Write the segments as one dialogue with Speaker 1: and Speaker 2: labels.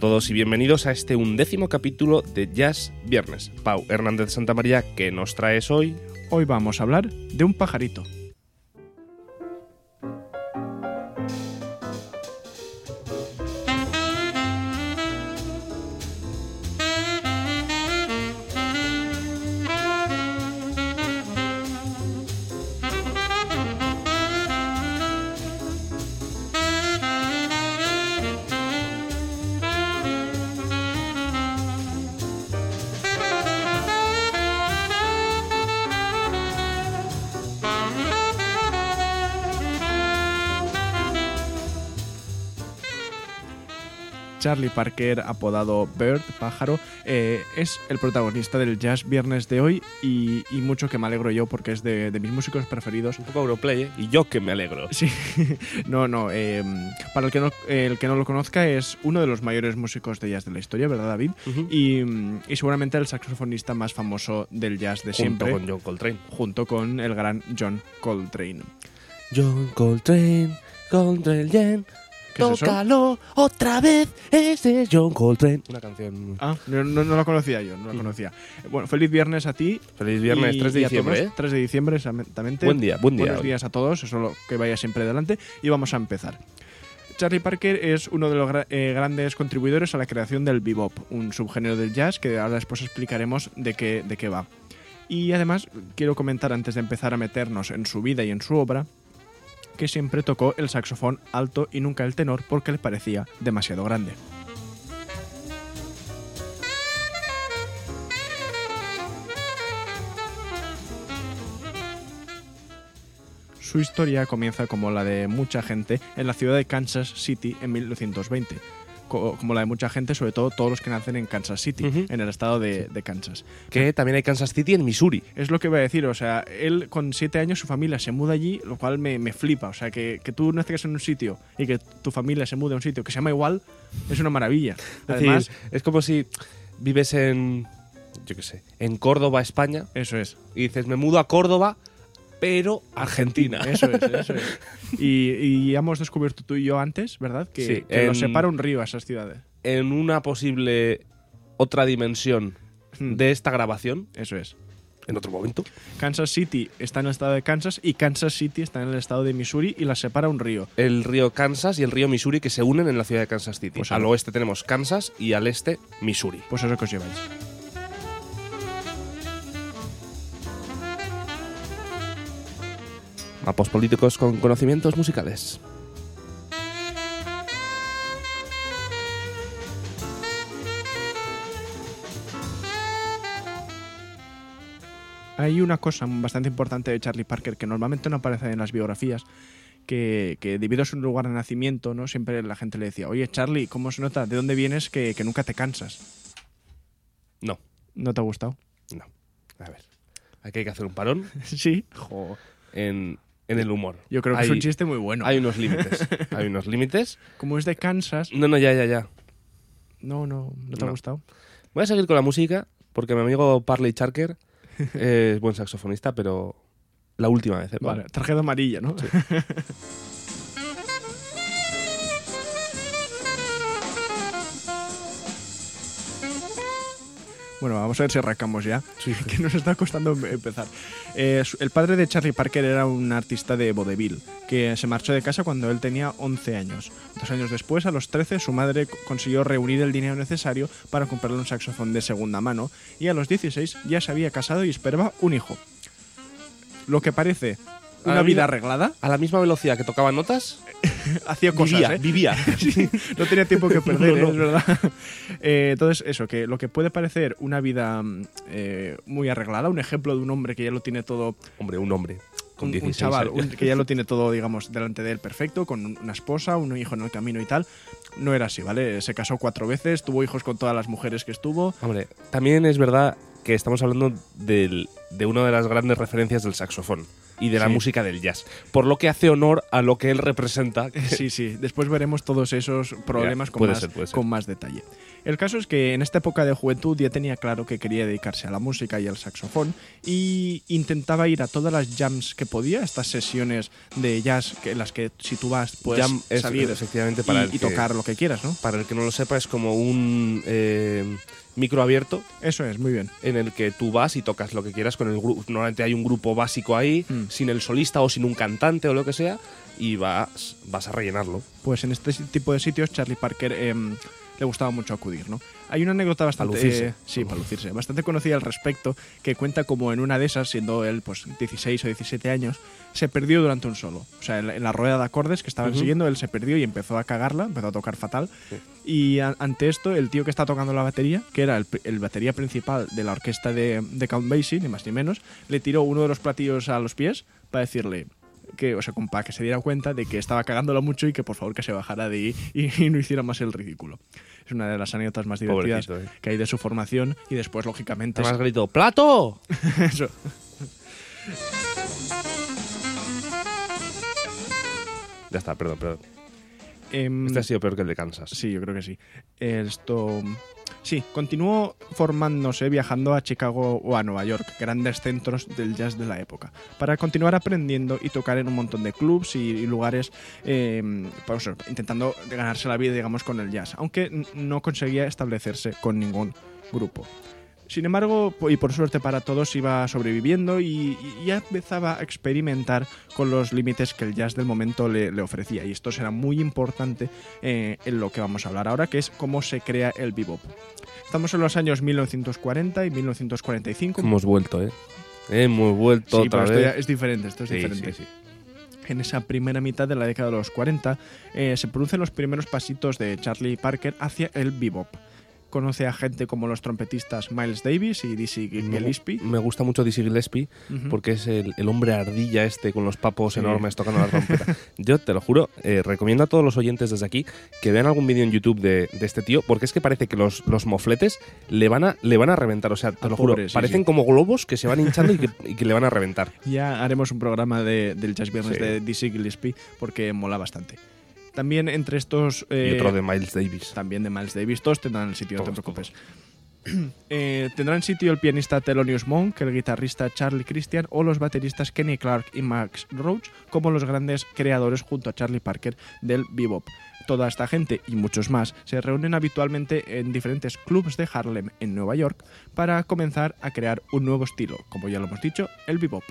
Speaker 1: Todos y bienvenidos a este undécimo capítulo de Jazz Viernes. Pau Hernández Santa María, ¿qué nos traes hoy?
Speaker 2: Hoy vamos a hablar de un pajarito. Charlie Parker, apodado Bird, pájaro, eh, es el protagonista del Jazz Viernes de hoy y, y mucho que me alegro yo porque es de, de mis músicos preferidos.
Speaker 1: Un poco Europlay, ¿eh? Y yo que me alegro.
Speaker 2: Sí, no, no. eh, para el que no, el que no lo conozca, es uno de los mayores músicos de jazz de la historia, ¿verdad, David? Y, y seguramente el saxofonista más famoso del jazz de
Speaker 1: Junto
Speaker 2: siempre,
Speaker 1: con John Coltrane.
Speaker 2: junto con el gran John Coltrane.
Speaker 1: John Coltrane, Coltrane,
Speaker 2: ¿Qué es
Speaker 1: tócalo otra vez, ese es John Coltrane. Una canción.
Speaker 2: Ah, no, no, no lo conocía yo, no lo conocía. Bueno, feliz viernes a ti.
Speaker 1: Feliz viernes,
Speaker 2: y-
Speaker 1: 3 de diciembre,
Speaker 2: todos.
Speaker 1: ¿eh?
Speaker 2: 3 de diciembre, exactamente.
Speaker 1: Buen día, buen día
Speaker 2: Buenos
Speaker 1: hoy.
Speaker 2: días a todos, eso lo que vaya siempre adelante. Y vamos a empezar. Charlie Parker es uno de los eh, grandes contribuidores a la creación del bebop, un subgénero del jazz que ahora después explicaremos de qué, de qué va. Y además quiero comentar antes de empezar a meternos en su vida y en su obra que siempre tocó el saxofón alto y nunca el tenor porque le parecía demasiado grande. Su historia comienza como la de mucha gente en la ciudad de Kansas City en 1920. Co- Como la de mucha gente, sobre todo todos los que nacen en Kansas City, en el estado de, de Kansas.
Speaker 1: Que también hay Kansas City en Missouri.
Speaker 2: Es lo que voy a decir, o sea, él con siete años su familia se muda allí, lo cual me, me flipa. O sea, que, que tú nazcas en un sitio y que tu familia se mude a un sitio que se llama igual, es una maravilla.
Speaker 1: Es
Speaker 2: Además,
Speaker 1: decir, es como si vives en, yo qué sé, en Córdoba, España,
Speaker 2: eso es.
Speaker 1: y dices, me mudo a Córdoba, pero Argentina.
Speaker 2: Eso es, eso es. Y, y hemos descubierto tú y yo antes, ¿verdad? Que,
Speaker 1: Sí,
Speaker 2: que
Speaker 1: en-
Speaker 2: los separa un río a esas ciudades.
Speaker 1: en una posible otra dimensión
Speaker 2: Hmm.
Speaker 1: de esta grabación,
Speaker 2: Eso es.
Speaker 1: en otro momento.
Speaker 2: Kansas City está en el estado de Kansas y Kansas City está en el estado de Missouri y las separa un río.
Speaker 1: El río Kansas y el río Missouri que se unen en la ciudad de Kansas City.
Speaker 2: Pues
Speaker 1: al oeste tenemos Kansas y al este Missouri.
Speaker 2: Pues eso que os lleváis.
Speaker 1: Mapos políticos con conocimientos musicales.
Speaker 2: Hay una cosa bastante importante de Charlie Parker que normalmente no aparece en las biografías, que, que debido a su lugar de nacimiento, ¿no? Siempre la gente le decía, oye Charlie, ¿cómo se nota? ¿De dónde vienes que, que nunca te cansas?
Speaker 1: No,
Speaker 2: ¿No te ha gustado?
Speaker 1: no. A ver, aquí hay que hacer un parón
Speaker 2: sí. Jo.
Speaker 1: en, en el humor.
Speaker 2: Yo creo que
Speaker 1: hay,
Speaker 2: es un chiste muy bueno.
Speaker 1: Hay unos límites. hay unos límites.
Speaker 2: Como es de Kansas,
Speaker 1: No, no, ya, ya, ya.
Speaker 2: no, no, no te ha gustado.
Speaker 1: Voy a seguir con la música porque mi amigo Parley Charker es buen saxofonista, pero la última vez. ¿eh?
Speaker 2: Vale, tarjeta amarilla, ¿no? Bueno, vamos a ver si arrancamos ya, que nos está costando em- empezar. Eh, el padre de Charlie Parker era un artista de vodevil, que se marchó de casa cuando él tenía 11 años. Dos años después, a los 13, su madre co- consiguió reunir el dinero necesario para comprarle un saxofón de segunda mano, y a los 16 ya se había casado y esperaba un hijo. Lo que parece una vida- arreglada,
Speaker 1: A la misma velocidad que tocaba notas,
Speaker 2: hacía cosas,
Speaker 1: vivía,
Speaker 2: ¿eh?
Speaker 1: vivía.
Speaker 2: Sí, no tenía tiempo que perder,
Speaker 1: No, no.
Speaker 2: ¿eh? es verdad. Eh, entonces, eso, que lo que puede parecer una vida mm, eh, muy arreglada, un ejemplo de un hombre que ya lo tiene todo,
Speaker 1: Hombre, un hombre con
Speaker 2: un, un
Speaker 1: 16
Speaker 2: chaval
Speaker 1: años.
Speaker 2: un- que ya lo tiene todo, digamos, delante de él perfecto, con un- una esposa, un hijo en el camino y tal, no era así, ¿vale? Se casó cuatro veces, tuvo hijos con todas las mujeres que estuvo.
Speaker 1: Hombre, también es verdad que estamos hablando del- de una de las grandes referencias del saxofón. Y de la
Speaker 2: Sí.
Speaker 1: música del jazz. Por lo que hace honor a lo que él representa.
Speaker 2: Sí, sí. Después veremos todos esos problemas
Speaker 1: Ya,
Speaker 2: con, más,
Speaker 1: ser.
Speaker 2: con más detalle. El caso es que en esta época de juventud ya tenía claro que quería dedicarse a la música y al saxofón y intentaba ir a todas las jams que podía, estas sesiones de jazz que, en las que si tú vas puedes
Speaker 1: Jam es,
Speaker 2: salir
Speaker 1: efectivamente
Speaker 2: y,
Speaker 1: para el
Speaker 2: y
Speaker 1: que-
Speaker 2: tocar lo que quieras, ¿no?
Speaker 1: Para el que no lo sepa, es como un eh, micro abierto
Speaker 2: Eso es, muy bien.
Speaker 1: en el que tú vas y tocas lo que quieras con el grupo. Normalmente hay un grupo básico ahí,
Speaker 2: Mm.
Speaker 1: sin el solista o sin un cantante o lo que sea, y vas, vas a rellenarlo.
Speaker 2: Pues en este tipo de sitios Charlie Parker em, le gustaba mucho acudir, ¿no? Hay una anécdota bastante
Speaker 1: lucirse.
Speaker 2: eh, sí, para lucirse, bastante conocida al respecto que cuenta como en una de esas, siendo él pues 16 o 17 años, se perdió durante un solo. O sea, en la, rueda de acordes que estaban siguiendo, él se perdió y empezó a cagarla, empezó a tocar fatal. Y ante esto, el tío que está tocando la batería, que era el, el batería principal de la orquesta de, de Count Basie, ni más ni menos, le tiró uno de los platillos a los pies para decirle que, o sea, para que se diera cuenta de que estaba cagándolo mucho y que por favor que se bajara de ahí y, y no hiciera más el ridículo. Es una de las anécdotas más divertidas
Speaker 1: eh.
Speaker 2: que hay de su formación y después, lógicamente,
Speaker 1: Además grito, ¡Plato!
Speaker 2: eso.
Speaker 1: Ya está, perdón, perdón.
Speaker 2: Em,
Speaker 1: Este ha sido peor que el de Kansas.
Speaker 2: Sí, yo creo que sí. Esto. Sí, continuó formándose viajando a Chicago o a Nueva York, grandes centros del jazz de la época, para continuar aprendiendo y tocar en un montón de clubs y, lugares, eh, intentando ganarse la vida, digamos, con el jazz, aunque no conseguía establecerse con ningún grupo. Sin embargo, y por suerte para todos, iba sobreviviendo y, ya empezaba a experimentar con los límites que el jazz del momento le, le ofrecía. Y esto será muy importante eh, en lo que vamos a hablar ahora, que es cómo se crea el bebop. Estamos en los años 1940 y 1945.
Speaker 1: Hemos vuelto, ¿eh? Hemos vuelto
Speaker 2: Sí,
Speaker 1: otra
Speaker 2: pero esto ya
Speaker 1: vez.
Speaker 2: es diferente, esto es
Speaker 1: Sí,
Speaker 2: diferente.
Speaker 1: sí, sí.
Speaker 2: En esa primera mitad de la década de los 40 eh, se producen los primeros pasitos de Charlie Parker hacia el bebop. Conoce a gente como los trompetistas Miles Davis y Dizzy Gillespie.
Speaker 1: me gusta mucho Dizzy Gillespie porque es el, el hombre ardilla este con los papos
Speaker 2: Sí.
Speaker 1: enormes tocando la trompeta. Yo te lo juro, eh, recomiendo a todos los oyentes desde aquí que vean algún vídeo en YouTube de, de este tío porque es que parece que los, los mofletes le van, a, le van a reventar. O sea, te
Speaker 2: Ah,
Speaker 1: lo juro,
Speaker 2: sí,
Speaker 1: parecen
Speaker 2: sí.
Speaker 1: como globos que se van hinchando y que, y que le van a reventar.
Speaker 2: Ya haremos un programa de, del Jazz Viernes de Dizzy Gillespie porque mola bastante. También entre estos...
Speaker 1: y
Speaker 2: eh,
Speaker 1: otro de Miles Davis.
Speaker 2: también de Miles Davis, todos tendrán el sitio, no te preocupes. Eh, tendrán sitio el pianista Thelonious Monk, el guitarrista Charlie Christian o los bateristas Kenny Clark y Max Roach como los grandes creadores junto a Charlie Parker del bebop. Toda esta gente y muchos más se reúnen habitualmente en diferentes clubs de Harlem en Nueva York para comenzar a crear un nuevo estilo, como ya lo hemos dicho, el bebop.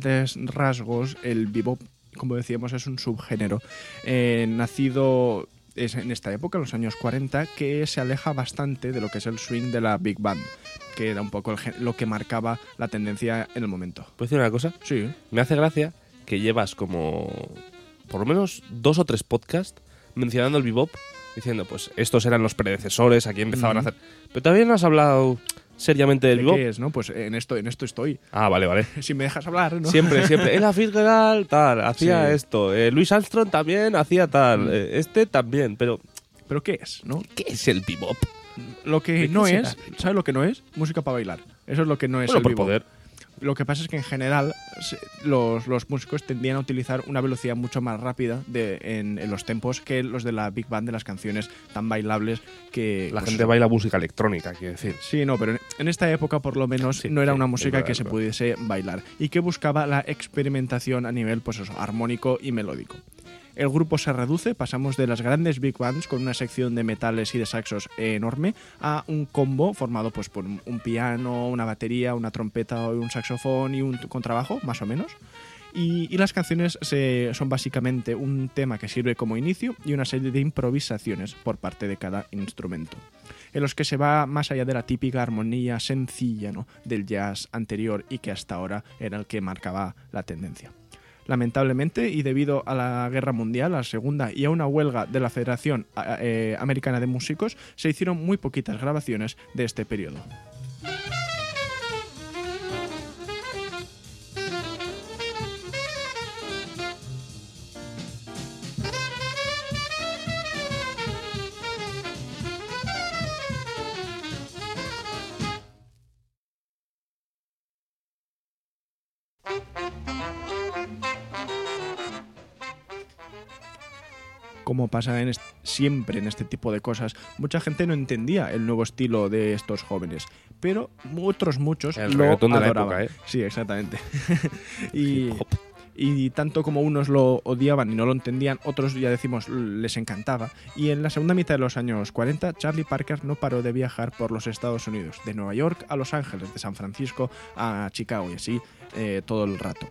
Speaker 2: Grandes rasgos, el bebop, como decíamos, es un subgénero eh, nacido es en esta época, en los años 40, que se aleja bastante de lo que es el swing de la big band, que era un poco el lo que marcaba la tendencia en el momento.
Speaker 1: ¿Puedo decir una cosa?
Speaker 2: Sí,
Speaker 1: Me hace gracia que llevas como por lo menos dos o tres podcasts mencionando el bebop, diciendo, pues estos eran los predecesores, aquí empezaban a hacer... Pero todavía no has hablado seriamente del
Speaker 2: ¿De
Speaker 1: bebop.
Speaker 2: qué es, no? Pues en esto, en esto estoy.
Speaker 1: Ah, vale, vale.
Speaker 2: Si me dejas hablar, ¿no?
Speaker 1: Siempre, siempre. Ella Fitzgerald, tal, hacía
Speaker 2: Sí.
Speaker 1: esto. Eh, Luis Armstrong también hacía tal.
Speaker 2: Mm.
Speaker 1: eh, este también. Pero,
Speaker 2: Pero ¿qué es, no?
Speaker 1: ¿qué es el bebop?
Speaker 2: Lo que
Speaker 1: ¿De qué
Speaker 2: no es, ¿sabes lo que no es? Música para bailar. Eso es lo que no es
Speaker 1: bueno,
Speaker 2: el
Speaker 1: por
Speaker 2: bebop.
Speaker 1: poder.
Speaker 2: Lo que pasa es que en general los, los músicos tendían a utilizar una velocidad mucho más rápida de, en, en los tempos que los de la big band de las canciones tan bailables que
Speaker 1: La
Speaker 2: pues,
Speaker 1: gente baila música electrónica, quiero decir.
Speaker 2: Sí, no, pero en, en esta época por lo menos
Speaker 1: Sí,
Speaker 2: no era
Speaker 1: sí,
Speaker 2: una música
Speaker 1: verdad,
Speaker 2: que se pudiese bailar y que buscaba la experimentación a nivel pues eso, armónico y melódico. El grupo se reduce, pasamos de las grandes big bands con una sección de metales y de saxos enorme a un combo formado pues por un piano, una batería, una trompeta, un saxofón y un contrabajo, más o menos. Y, y las canciones se- son básicamente un tema que sirve como inicio y una serie de improvisaciones por parte de cada instrumento, en los que se va más allá de la típica armonía sencilla ¿no? del jazz anterior y que hasta ahora era el que marcaba la tendencia. Lamentablemente, y debido a la guerra mundial, a la segunda, y a una huelga de la Federación eh, Americana de Músicos, se hicieron muy poquitas grabaciones de este periodo. Como pasa en siempre en este tipo de cosas, mucha gente no entendía el nuevo estilo de estos jóvenes, pero otros muchos
Speaker 1: El
Speaker 2: lo
Speaker 1: reggaetón de la
Speaker 2: adoraban.
Speaker 1: época, ¿eh?
Speaker 2: Sí, exactamente. y, y tanto como unos lo odiaban y no lo entendían, otros ya decimos les encantaba. Y en la segunda mitad de los años 40, Charlie Parker no paró de viajar por los Estados Unidos, de Nueva York a Los Ángeles, de San Francisco a Chicago y así eh, todo el rato.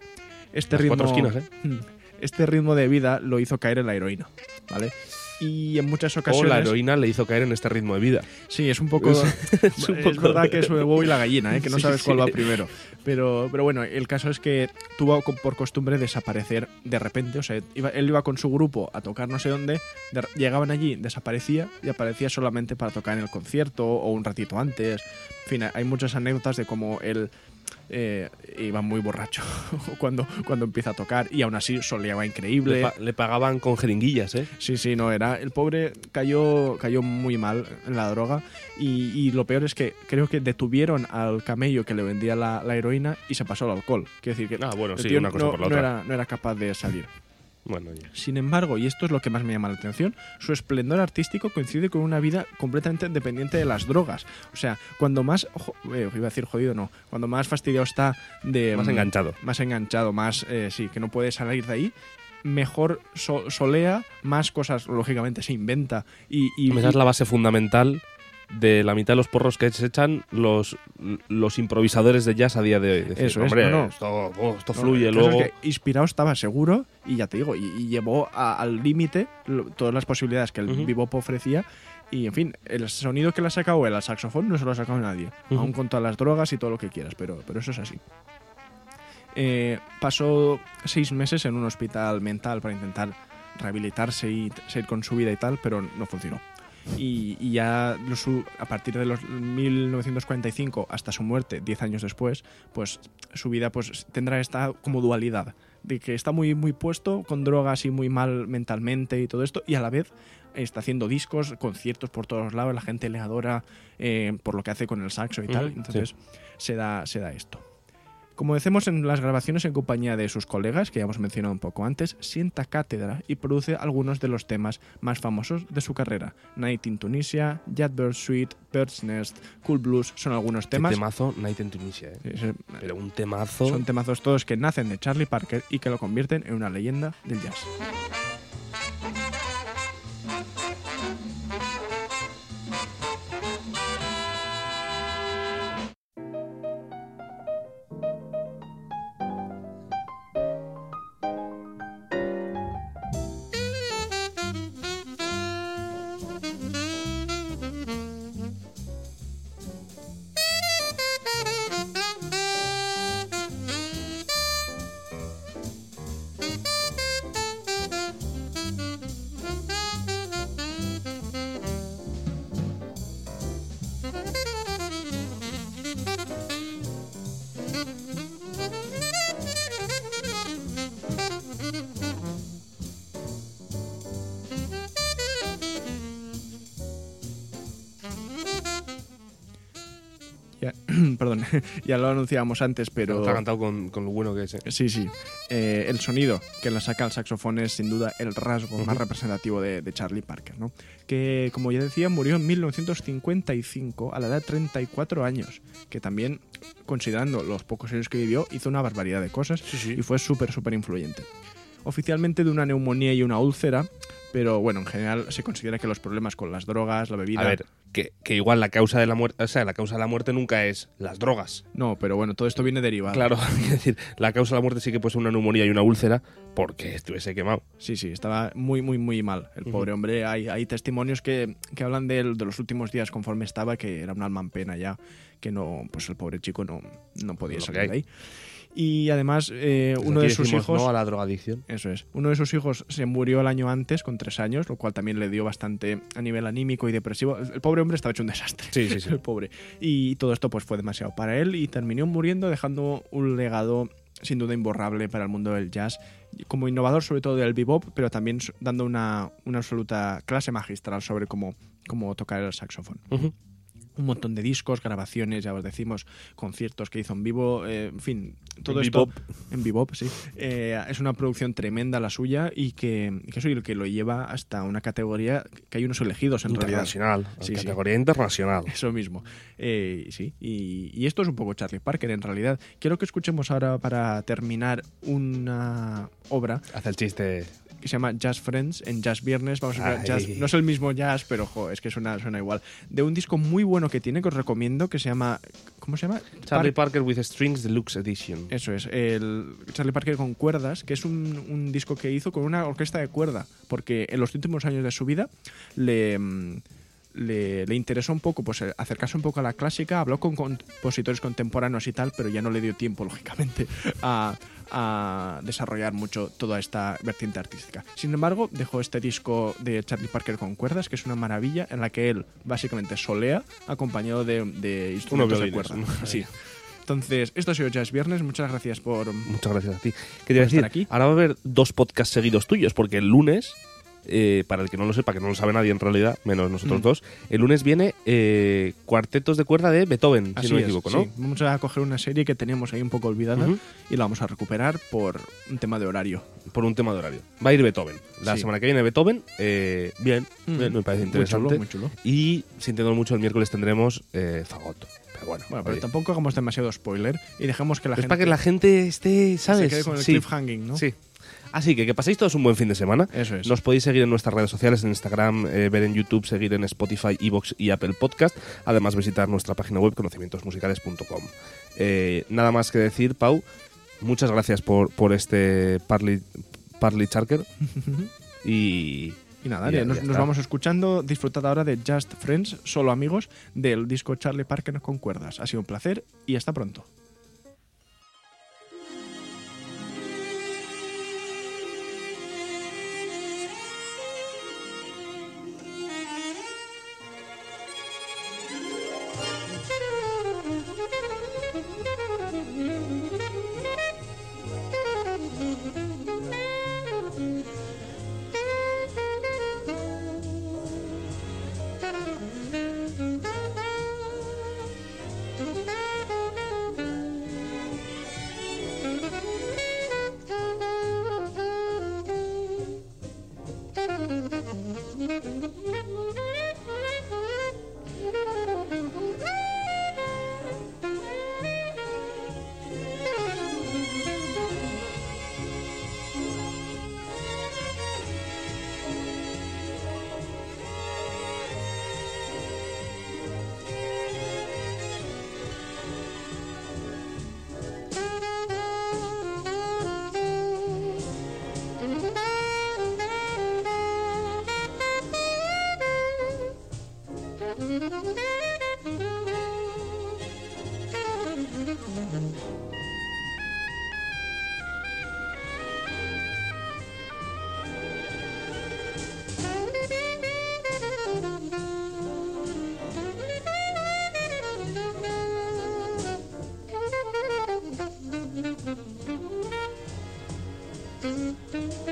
Speaker 2: Este
Speaker 1: Las
Speaker 2: ritmo,
Speaker 1: cuatro esquinas, ¿eh?
Speaker 2: Este ritmo de vida lo hizo caer en la heroína, ¿vale? Y en muchas
Speaker 1: O
Speaker 2: ocasiones...
Speaker 1: la heroína le hizo caer en este ritmo de vida.
Speaker 2: Sí, es un poco.
Speaker 1: Es-
Speaker 2: Es,
Speaker 1: es un poco
Speaker 2: verdad
Speaker 1: de-
Speaker 2: que es el huevo y la gallina, ¿eh? que no
Speaker 1: Sí,
Speaker 2: sabes cuál
Speaker 1: sí.
Speaker 2: va primero. Pero, pero bueno, el caso es que tuvo por costumbre desaparecer de repente. O sea, iba- él iba con su grupo a tocar no sé dónde, de- llegaban allí, desaparecía y aparecía solamente para tocar en el concierto o un ratito antes. En fin, hay muchas anécdotas de cómo él. Eh, iba muy borracho cuando, cuando empieza a tocar y aún así soleaba increíble.
Speaker 1: Le, pa- le pagaban con jeringuillas, ¿eh?
Speaker 2: Sí, sí, no era. El pobre cayó, cayó muy mal en la droga y, y lo peor es que creo que detuvieron al camello que le vendía la, la heroína y se pasó al alcohol. Quiero decir que
Speaker 1: Ah, bueno,
Speaker 2: el
Speaker 1: sí,
Speaker 2: tío
Speaker 1: una cosa
Speaker 2: no,
Speaker 1: por la
Speaker 2: no
Speaker 1: otra.
Speaker 2: era, no era capaz de salir.
Speaker 1: Bueno, ya.
Speaker 2: Sin embargo, y esto es lo que más me llama la atención, su esplendor artístico coincide con una vida completamente dependiente de las drogas. O sea, cuando más, eh, iba a decir jodido, no, cuando más fastidiado está de...
Speaker 1: Más
Speaker 2: mm,
Speaker 1: enganchado.
Speaker 2: Más enganchado, más, eh, sí, que no puede salir de ahí, mejor so- solea, más cosas, lógicamente, se inventa y... y-
Speaker 1: Esa es la base fundamental de la mitad de los porros que se echan los, los improvisadores de jazz a día de hoy. Decir,
Speaker 2: Eso es,
Speaker 1: hombre,
Speaker 2: no, no.
Speaker 1: Esto, oh, esto fluye
Speaker 2: caso es
Speaker 1: luego.
Speaker 2: que inspirado estaba seguro y ya te digo, y, y llevó a- al límite todas las posibilidades que el bebop ofrecía. Y en fin, el sonido que le ha sacado él al saxofón no se lo ha sacado nadie.
Speaker 1: Ujú.
Speaker 2: Aún con todas las drogas y todo lo que quieras, pero, pero eso es así. Eh, pasó seis meses en un hospital mental para intentar rehabilitarse y seguir con su vida y tal, pero no funcionó. Y, y ya lo su- a partir de los 1945 hasta su muerte, 10 años después, pues su vida pues tendrá esta como dualidad de que está muy muy puesto con drogas y muy mal mentalmente y todo esto y a la vez está haciendo discos, conciertos por todos lados, la gente le adora eh, por lo que hace con el saxo y tal, entonces se da se da esto. Como decimos en las grabaciones en compañía de sus colegas, que ya hemos mencionado un poco antes, sienta cátedra y produce algunos de los temas más famosos de su carrera. Night in Tunisia, Yardbird Suite, Bird's Nest, Cool Blues son algunos temas.
Speaker 1: temazo Night in Tunisia, ¿eh?
Speaker 2: Sí,
Speaker 1: Pero un temazo.
Speaker 2: son temazos todos que nacen de Charlie Parker y que lo convierten en una leyenda del jazz. ya lo anunciábamos antes, pero...
Speaker 1: Está cantado con, con lo bueno que es. ¿eh?
Speaker 2: Sí, sí. Eh, el sonido que le saca el saxofón es sin duda el rasgo más representativo de, de Charlie Parker, ¿no? Que, como ya decía, murió en 1955 a la edad de 34 años, que también, considerando los pocos años que vivió, hizo una barbaridad de cosas
Speaker 1: Sí, sí.
Speaker 2: y fue súper, súper influyente. Oficialmente de una neumonía y una úlcera, Pero bueno, en general se considera que los problemas con las drogas, la bebida...
Speaker 1: A ver, que, que igual la causa de la muerte, o sea, la causa de la muerte nunca es las drogas.
Speaker 2: No, pero bueno, todo esto viene derivado.
Speaker 1: Claro, es decir, la causa de la muerte sí que puede ser una neumonía y una úlcera porque estuviese quemado.
Speaker 2: Sí, sí, estaba muy, muy, muy mal. El pobre hombre, hay, hay testimonios que, que hablan de, él, de los últimos días conforme estaba, que era un alma en pena ya, que no, pues el pobre chico no, no podía salir de ahí. Y además, eh, uno de sus hijos...
Speaker 1: No a la drogadicción.
Speaker 2: Eso es. Uno de sus hijos se murió el año antes, con tres años, lo cual también le dio bastante a nivel anímico y depresivo. El pobre hombre estaba hecho un desastre.
Speaker 1: Sí, sí, sí.
Speaker 2: el pobre. Y todo esto pues fue demasiado para él y terminó muriendo dejando un legado sin duda imborrable para el mundo del jazz, como innovador sobre todo del bebop, pero también dando una, una absoluta clase magistral sobre cómo, cómo tocar el saxofón
Speaker 1: Ujú.
Speaker 2: Un montón de discos, grabaciones, ya os decimos, conciertos que hizo en vivo, eh, en fin, todo
Speaker 1: En
Speaker 2: esto
Speaker 1: bebop.
Speaker 2: en bebop, sí. Eh, es una producción tremenda la suya y que, que eso es lo que lo lleva hasta una categoría que hay unos elegidos en realidad.
Speaker 1: Internacional.
Speaker 2: Sí, sí.
Speaker 1: categoría internacional.
Speaker 2: Eso mismo. Eh, sí, y, y esto es un poco Charlie Parker en realidad. Quiero que escuchemos ahora para terminar una obra
Speaker 1: Hace el chiste.
Speaker 2: que se llama Jazz Friends en Jazz Viernes. Vamos a ver, jazz, no es el mismo jazz, pero jo, es que suena, suena igual. De un disco muy bueno que tiene que os recomiendo que se llama. ¿Cómo se llama?
Speaker 1: Charlie
Speaker 2: Par-
Speaker 1: Parker with Strings Deluxe Edition.
Speaker 2: Eso es, el Charlie Parker con cuerdas, que es un, un disco que hizo con una orquesta de cuerda, porque en los últimos años de su vida le, mm, le, le interesó un poco, pues eh, acercarse un poco a la clásica, habló con compositores contemporáneos y tal, pero ya no le dio tiempo, lógicamente, a, a desarrollar mucho toda esta vertiente artística. Sin embargo, dejó este disco de Charlie Parker con cuerdas, que es una maravilla, en la que él básicamente solea acompañado de, de instrumentos de cuerda.
Speaker 1: ¿no?
Speaker 2: Sí. Entonces, esto ha sido Jazz Viernes. Muchas gracias por.
Speaker 1: Muchas gracias a ti. ¿Qué te iba a
Speaker 2: Por estar
Speaker 1: decir?
Speaker 2: aquí.
Speaker 1: Ahora va a haber dos podcasts seguidos tuyos, porque el lunes, eh, para el que no lo sepa, que no lo sabe nadie en realidad, menos nosotros
Speaker 2: Mm.
Speaker 1: dos, el lunes viene eh, cuartetos de cuerda de Beethoven,
Speaker 2: Así
Speaker 1: si no me
Speaker 2: es,
Speaker 1: equivoco, ¿no?
Speaker 2: sí. Vamos a coger una serie que teníamos ahí un poco olvidada y la vamos a recuperar por un tema de horario.
Speaker 1: Por un tema de horario. Va a ir Beethoven. La
Speaker 2: Sí.
Speaker 1: semana que viene Beethoven, eh, bien,
Speaker 2: Mm.
Speaker 1: bien, me parece
Speaker 2: Muy chulo,
Speaker 1: interesante.
Speaker 2: muy chulo.
Speaker 1: Y sintiendo mucho, el miércoles tendremos eh, Fagot. Pero bueno,
Speaker 2: Bueno, pero tampoco hagamos demasiado spoiler y dejemos que la
Speaker 1: es
Speaker 2: gente
Speaker 1: para que la gente esté, ¿sabes?
Speaker 2: se quede con el
Speaker 1: sí,
Speaker 2: cliffhanging, ¿no?
Speaker 1: sí. Así que que paséis todos un buen fin de semana.
Speaker 2: Eso es.
Speaker 1: Nos podéis seguir en nuestras redes sociales, en Instagram, eh, ver en YouTube, seguir en Spotify, Evox y Apple Podcast. Además, visitar nuestra página web conocimientosmusicales.com. Eh, nada más que decir, Pau, muchas gracias por, por este Parley, Parley Charker. y
Speaker 2: Y nada, ya nos,
Speaker 1: ya
Speaker 2: nos
Speaker 1: está.
Speaker 2: vamos escuchando. Disfrutad ahora de Just Friends, solo amigos, del disco Charlie Parker con cuerdas. Ha sido un placer y hasta pronto.
Speaker 3: Thank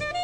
Speaker 3: you.